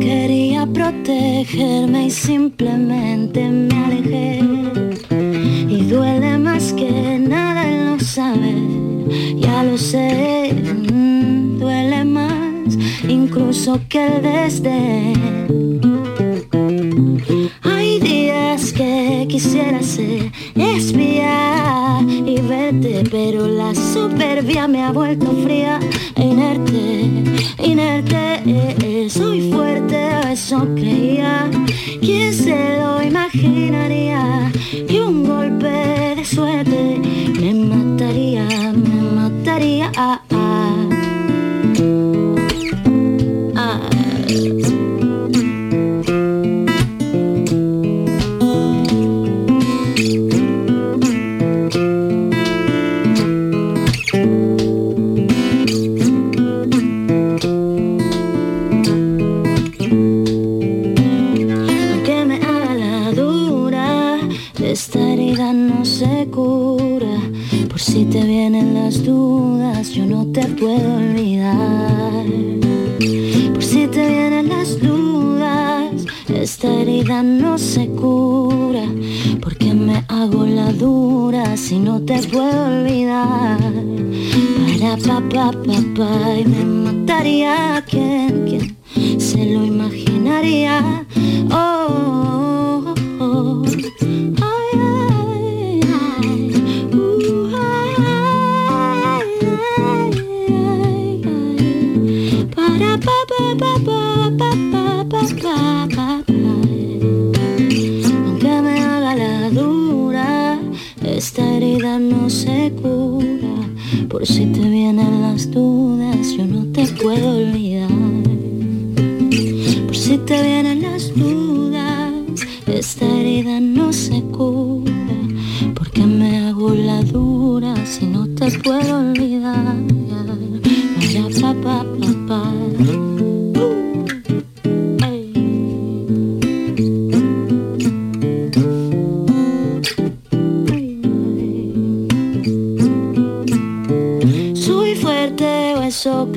Quería protegerme y simplemente me alejé. Y duele más que nada el no saber. Ya lo sé, duele más incluso que el desdén. Hay días que quisiera ser espía y verte, pero la soberbia me ha vuelto fría inerte, inerte. eh, Soy fuerte, eso creía. ¿Quién se lo imaginaría? Y un golpe de suerte me mataría, me mataría. Puedo olvidar. Por si te vienen las dudas, esta herida no se cura. Porque me hago la dura si no te puedo olvidar. Para pa pa pa pa y me mataría quien quien se lo imaginaría. Oh, esta herida no se cura. Por si te viene las dudas, yo no te puedo olvidar. Por si te vienen las dudas, esta herida no se cura. Porque me hago la dura si no te puedo olvidar.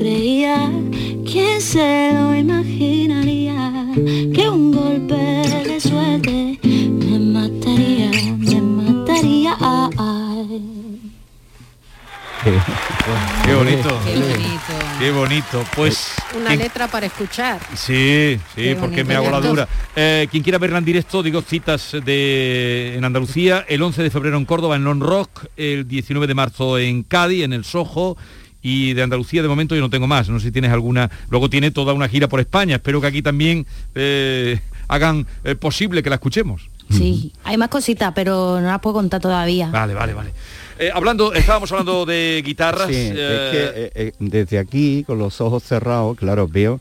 Creía, quién se lo imaginaría, que un golpe de suerte me mataría, me mataría. ay. Qué bonito. Qué bonito. Qué bonito. Pues Una ¿quién- letra para escuchar. Sí, sí, Qué porque bonito. me hago la dura. Eh, quien quiera verla en directo, digo citas de en Andalucía, el 11 de febrero en Córdoba, en Non Rock, el 19 de marzo en Cádiz, en el Sojo, y de Andalucía de momento yo no tengo más. No sé si tienes alguna. Luego tiene toda una gira por España. Espero que aquí también eh, hagan eh, posible que la escuchemos. Sí, hay más cositas, pero no las puedo contar todavía. Vale, vale, vale. Eh, hablando, estábamos hablando de <laughs> guitarras. Sí, es que eh, eh, desde aquí, con los ojos cerrados, claro, veo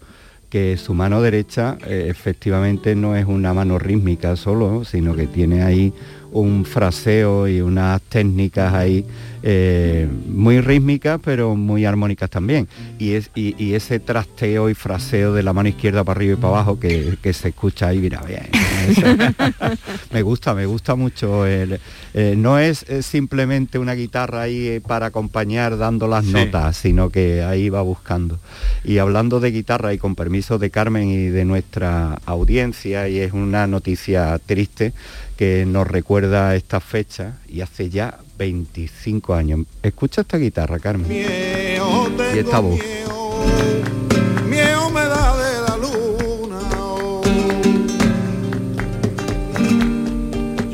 que su mano derecha eh, efectivamente no es una mano rítmica solo, sino que tiene ahí un fraseo y unas técnicas ahí eh, muy rítmicas, pero muy armónicas también. Y, es, y, ese trasteo y fraseo de la mano izquierda para arriba y para abajo que, que se escucha ahí, mira, bien. <laughs> me gusta, me gusta mucho. el- eh, no es, simplemente una guitarra ahí eh, para acompañar dando las Sí. notas, sino que ahí va buscando. Y hablando de guitarra y con permiso de Carmen y de nuestra audiencia, y es una noticia triste que nos recuerda esta fecha y hace ya 25 años. Escucha esta guitarra, Carmen. Y esta voz. Miedo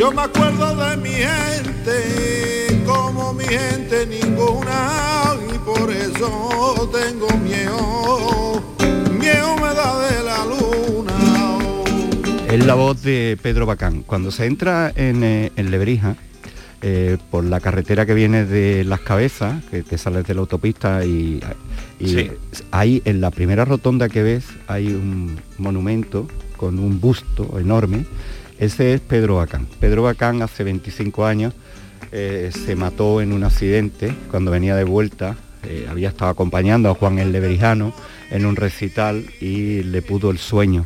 Yo me acuerdo de mi gente, como mi gente ninguna, y por eso tengo miedo. Miedo me da de la luna. oh. Es la voz de Pedro Bacán. Cuando se entra en, eh, en Lebrija, eh, por la carretera que viene de Las Cabezas, que, que sales de la autopista y, y Sí. ahí en la primera rotonda que ves hay un monumento con un busto enorme. Ese es Pedro Bacán. Pedro Bacán hace 25 años eh, se mató en un accidente cuando venía de vuelta. eh, había estado acompañando a Juan el Leberijano en un recital y le pudo el sueño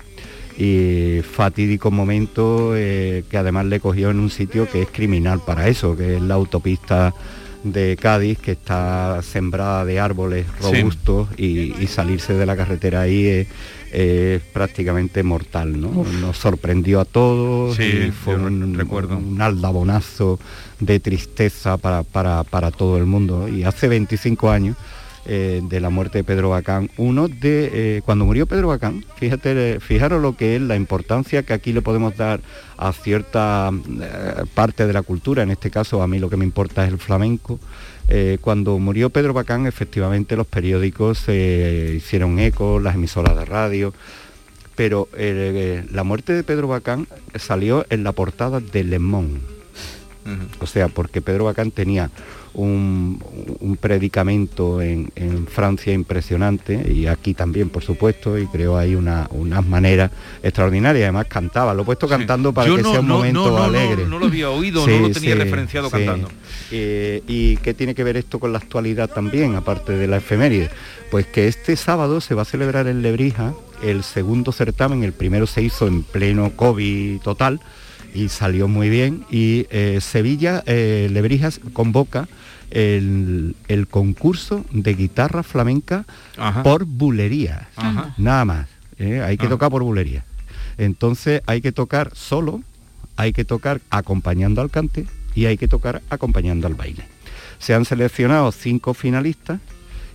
y fatídico momento eh, que además le cogió en un sitio que es criminal para eso, que es la autopista de Cádiz, que está sembrada de árboles Sí. robustos y, y salirse de la carretera ahí es, prácticamente mortal, ¿no? Nos sorprendió a todos Sí, y fue un, recuerdo. un aldabonazo de tristeza para, para- para todo el mundo. Y hace 25 años eh, de la muerte de Pedro Bacán, uno de eh, cuando murió Pedro Bacán, fíjate, fijaros lo que es la importancia que aquí le podemos dar a cierta eh, parte de la cultura, en este caso a mí lo que me importa es el flamenco. Cuando murió Pedro Bacán, efectivamente los periódicos se hicieron eco, las emisoras de radio, pero la muerte de Pedro Bacán salió en la portada de Le Monde. O sea, porque Pedro Bacán tenía un, un predicamento en, en Francia impresionante y aquí también, por supuesto, y creó ahí una- unas maneras extraordinarias. Además cantaba, lo he puesto cantando para Yo que no- sea un no- momento no- alegre. no lo había oído, no lo tenía referenciado cantando. Eh, ¿Y qué tiene que ver esto con la actualidad también, aparte de la efeméride? Pues que este sábado se va a celebrar en Lebrija el segundo certamen, el primero se hizo en pleno COVID total y salió muy bien. Y eh, Sevilla, eh, Lebrijas convoca el, el concurso de guitarra flamenca Ajá. por bulerías, Ajá. nada más. ¿eh? Hay que Ajá. tocar por bulerías. Entonces hay que tocar solo, hay que tocar acompañando al cante y hay que tocar acompañando al baile. Se han seleccionado cinco finalistas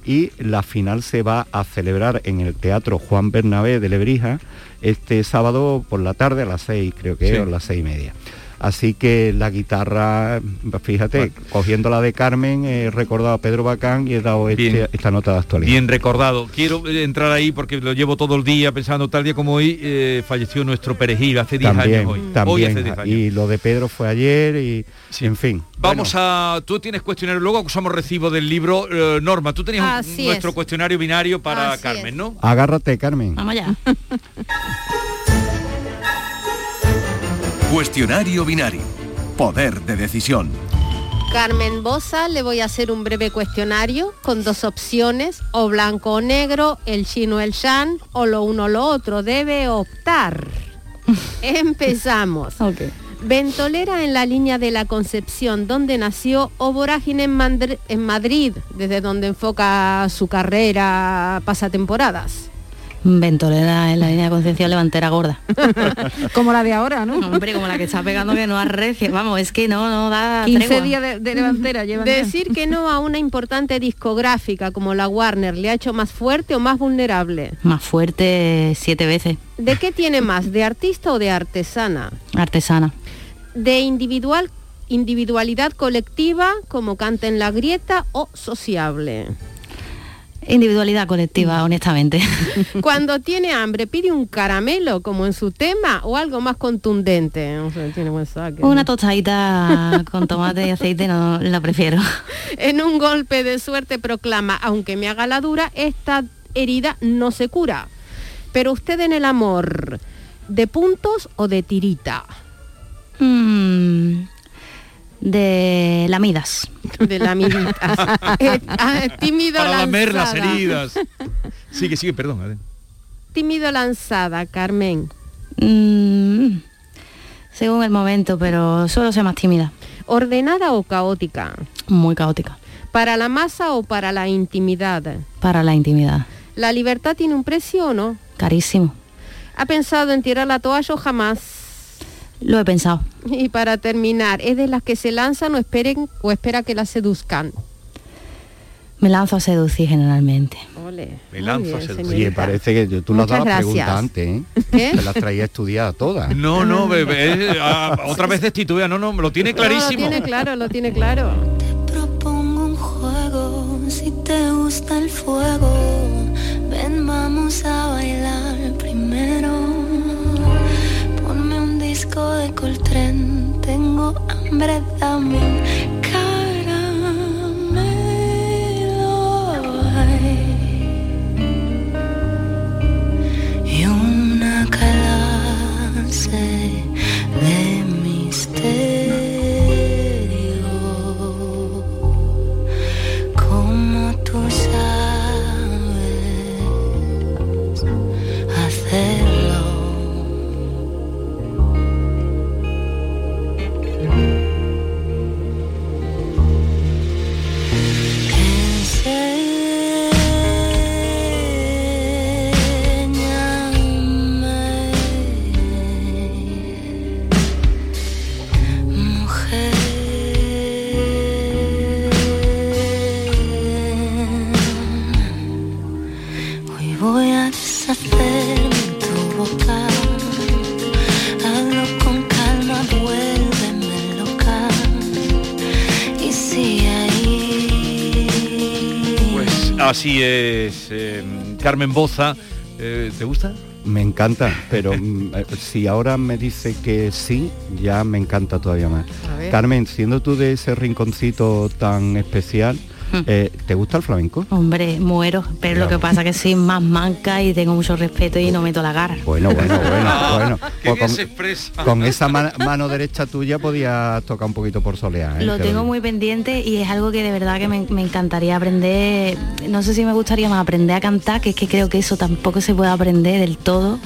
y la final se va a celebrar en el Teatro Juan Bernabé de Lebrija este sábado por la tarde a las seis, creo que Sí. es, o las seis y media. Así que la guitarra, fíjate, cogiendo la de Carmen, he recordado a Pedro Bacán y he dado este- esta nota de actualidad. Bien recordado. Quiero eh, entrar ahí porque lo llevo todo el día pensando, tal día como hoy, eh, falleció nuestro perejil hace 10 También, años hoy. Hoy también. hace 10 años. y lo de Pedro fue ayer y, en fin. Vamos a... Tú tienes cuestionario, luego acusamos recibo del libro. eh, Norma, tú tenías un- nuestro es. cuestionario binario para Así Carmen, ¿no? Agárrate, Carmen. Vamos allá. <laughs> Cuestionario binario. Poder de decisión. Carmen Bosa, le voy a hacer un breve cuestionario con dos opciones, o blanco o negro, el chino o el shan, o lo uno o lo otro. Debe optar. <laughs> Empezamos. Ventolera en la línea de la Concepción, donde nació, o Vorágine en, Mandr- en Madrid, desde donde enfoca su carrera pasatemporadas. Ventolera en la línea de conciencia levantera gorda. <laughs> como la de ahora, ¿no? <laughs> Hombre, como la que está pegando que no arrecie. Vamos, es que no, no da 15 tregua. días de, de levantera <laughs> llevan ya. Decir que no a una importante discográfica como la Warner le ha hecho más fuerte o más vulnerable. Más fuerte siete veces. ¿De qué tiene más? ¿De artista o de artesana? Artesana. ¿De individual, individualidad colectiva como canta en la grieta o sociable? Individualidad colectiva, honestamente. <laughs> Cuando tiene hambre, pide un caramelo como en su tema o algo más contundente. O sea, tiene buen saque. Una tostadita <laughs> con tomate y aceite no la prefiero. En un golpe de suerte proclama, aunque me haga la dura, esta herida no se cura. Pero usted en el amor, ¿de puntos o de tirita? Mm, de lamidas. De lamiditas. <laughs> Eh, ah, tímido Para lamer las lanzada. heridas. Sigue, sigue, perdón. a ver. Tímido lanzada, Carmen. Mm, según el momento, pero suelo ser más tímida. ¿Ordenada o caótica? Muy caótica. ¿Para la masa o para la intimidad? Para la intimidad. ¿La libertad tiene un precio o no? Carísimo. ¿Ha pensado en tirar la toalla o jamás? Lo he pensado. <laughs> Y para terminar, ¿es de las que se lanzan o esperen o espera que las seduzcan? Me lanzo a seducir generalmente. Ole. Me lanzo a seducir. Oye, parece que tú nos Muchas das la gracias. pregunta antes, ¿eh? ¿Qué? Te las traía estudiadas todas. No, no, bebé, eh, ah, otra vez destituida, no, no, lo tiene No, lo clarísimo. tiene claro, lo tiene claro. Propongo un juego, si te gusta el fuego, ven vamos a bailar primero. Disco de Coltrane, tengo hambre, dame un caramelo. ay. Y una clase así es, eh, Carmen Boza. eh, ¿Te gusta? Me encanta, pero <laughs> mm, eh, si ahora me dice que sí, ya me encanta todavía más. Carmen, siendo tú de ese rinconcito tan especial. Eh, ¿te gusta el flamenco? Hombre, muero, pero lo que pasa que soy más manca y tengo mucho respeto y no meto la cara. Bueno, bueno, bueno, <laughs> bueno. Pues con, se expresa. con esa ma- mano derecha tuya podías tocar un poquito por solear. ¿eh? Lo Te tengo muy pendiente y es algo que de verdad que me, me encantaría aprender. No sé si me gustaría más aprender a cantar, que es que creo que eso tampoco se puede aprender del todo,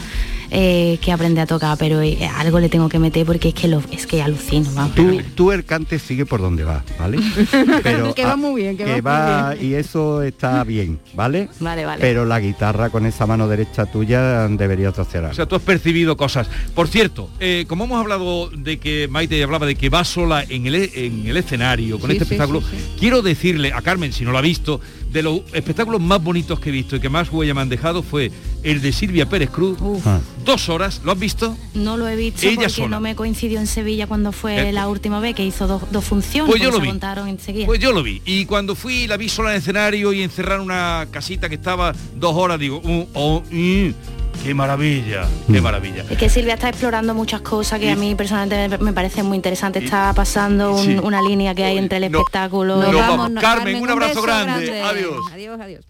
eh, que aprender a tocar, pero eh, algo le tengo que meter porque es que lo, es que alucino, vamos. Tú, tú el cante sigue por donde va, ¿vale? <laughs> Que va ah, muy bien, que va muy va bien. y eso está bien, ¿vale? Vale, vale. Pero la guitarra con esa mano derecha tuya debería hacer O sea, tú has percibido cosas. Por cierto, eh, como hemos hablado de que Maite hablaba de que va sola en el, en el escenario con Sí, este sí, espectáculo, sí, sí. quiero decirle a Carmen, si no lo ha visto, de los espectáculos más bonitos que he visto y que más huella me han dejado fue el de Silvia Pérez Cruz, Ah. dos horas. ¿Lo has visto? No lo he visto Ella porque sola. no me coincidió en Sevilla cuando fue Eh, la última vez que hizo dos, dos funciones. Pues yo lo se vi. montaron enseguida. Pues yo lo vi. Y cuando fui, la vi sola en el escenario y encerrar una casita que estaba dos horas, digo, "Uh, oh, mm, qué maravilla, qué maravilla. Es que Silvia está explorando muchas cosas que a mí personalmente me- parecen muy interesantes. Está pasando un- Sí. una línea que hay entre el espectáculo. Nos y- vamos, Carmen, un abrazo grande. Adiós. Adiós, adiós.